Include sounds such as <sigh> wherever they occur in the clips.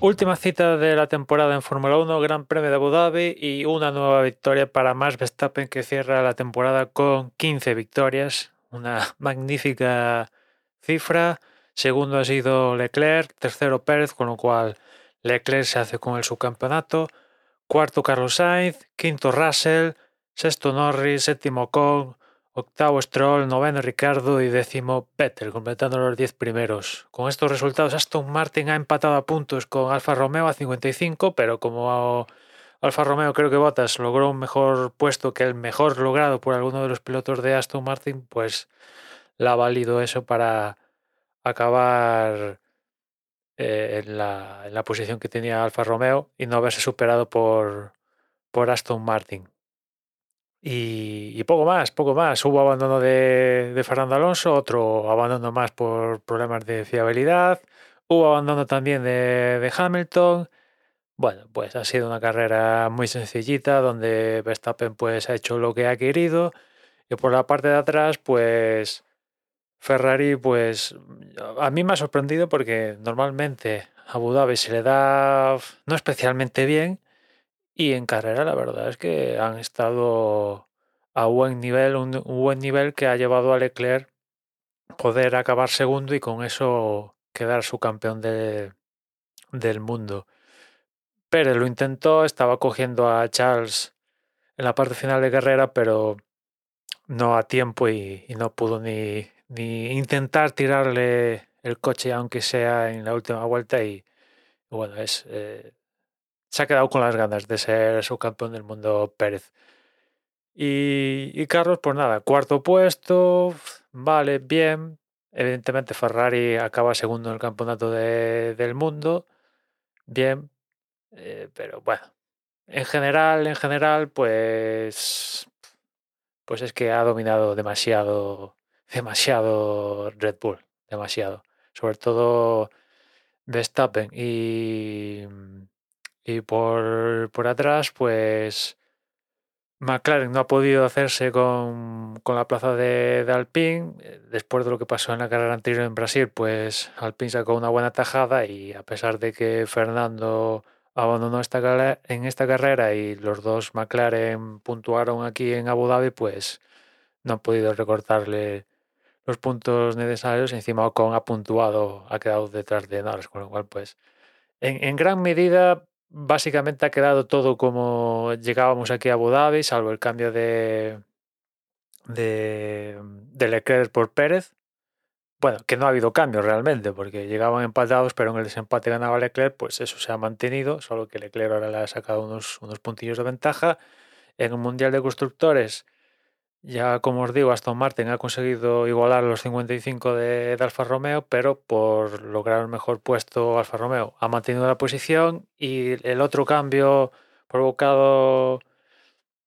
última cita de la temporada en Fórmula 1, Gran Premio de Abu Dhabi y una nueva victoria para Max Verstappen que cierra la temporada con 15 victorias, una <laughs> magnífica cifra. Segundo ha sido Leclerc, tercero Pérez, con lo cual Leclerc se hace con el subcampeonato. Cuarto Carlos Sainz, quinto Russell, sexto Norris, séptimo Con, octavo Stroll, noveno Ricardo y décimo Vettel, completando los diez primeros. Con estos resultados, Aston Martin ha empatado a puntos con Alfa Romeo a 55, pero como Alfa Romeo creo que Bottas logró un mejor puesto que el mejor logrado por alguno de los pilotos de Aston Martin, pues la ha valido eso para acabar eh, en, la, en, la, posición que tenía Alfa Romeo y no haberse superado por, por Aston Martin. Y, poco más, poco más. Hubo abandono de, de, Fernando Alonso, otro abandono más por problemas de fiabilidad. Hubo abandono también de, de, Hamilton. Bueno, pues ha sido una carrera muy sencillita donde Verstappen pues ha hecho lo que ha querido. Y por la parte de atrás, pues Ferrari, pues a mí me ha sorprendido porque normalmente a Abu Dhabi se le da no especialmente bien y en carrera la verdad es que han estado a buen nivel, un, buen nivel que ha llevado a Leclerc poder acabar segundo y con eso quedar su campeón de, del mundo. Pérez lo intentó, estaba cogiendo a Charles en la parte final de carrera, pero no a tiempo y, no pudo ni, ni intentar tirarle el coche, aunque sea en la última vuelta. Y bueno, es, eh, se ha quedado con las ganas de ser subcampeón del mundo Pérez. Y, y, Carlos, pues nada, cuarto puesto, vale, bien. Evidentemente Ferrari acaba segundo en el campeonato de, del mundo, bien, eh, pero bueno, en general, en general, pues, pues es que ha dominado demasiado demasiado Red Bull, demasiado. Sobre todo Verstappen y, y por, por atrás, pues McLaren no ha podido hacerse con, con la plaza de, de, Alpine. Después de lo que pasó en la carrera anterior en Brasil, pues Alpine sacó una buena tajada y a pesar de que Fernando abandonó esta, en esta carrera y los dos McLaren puntuaron aquí en Abu Dhabi, pues no han podido recortarle los puntos necesarios. Encima Ocon ha puntuado, ha quedado detrás de Norris, con lo cual, pues, en, en, gran medida, básicamente ha quedado todo como llegábamos aquí a Abu Dhabi, salvo el cambio de, de, de Leclerc por Pérez. Bueno, que no ha habido cambio realmente, porque llegaban empatados, pero en el desempate ganaba Leclerc, pues eso se ha mantenido, solo que Leclerc ahora le ha sacado unos, unos puntillos de ventaja. En el Mundial de Constructores, ya como os digo, Aston Martin ha conseguido igualar los 55 de, de, Alfa Romeo, pero por lograr un mejor puesto Alfa Romeo ha mantenido la posición y el otro cambio provocado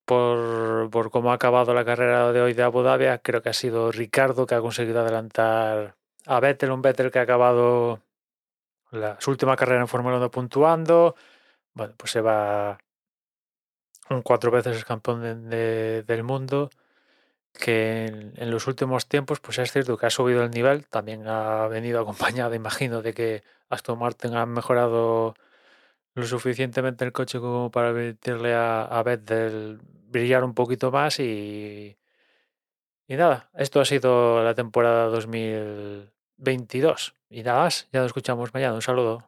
por, por cómo ha acabado la carrera de hoy de Abu Dhabi creo que ha sido Ricardo que ha conseguido adelantar a Vettel, un Vettel que ha acabado la, su última carrera en Fórmula 1 puntuando. Bueno, pues se va un cuatro veces campeón de, de, del mundo que en, en, los últimos tiempos pues es cierto que ha subido el nivel, también ha venido <laughs> acompañado, imagino, de que Aston Martin ha mejorado lo suficientemente el coche como para permitirle a, a Vettel brillar un poquito más y, y nada, esto ha sido la temporada 2022 y nada más, ya nos escuchamos mañana, un saludo.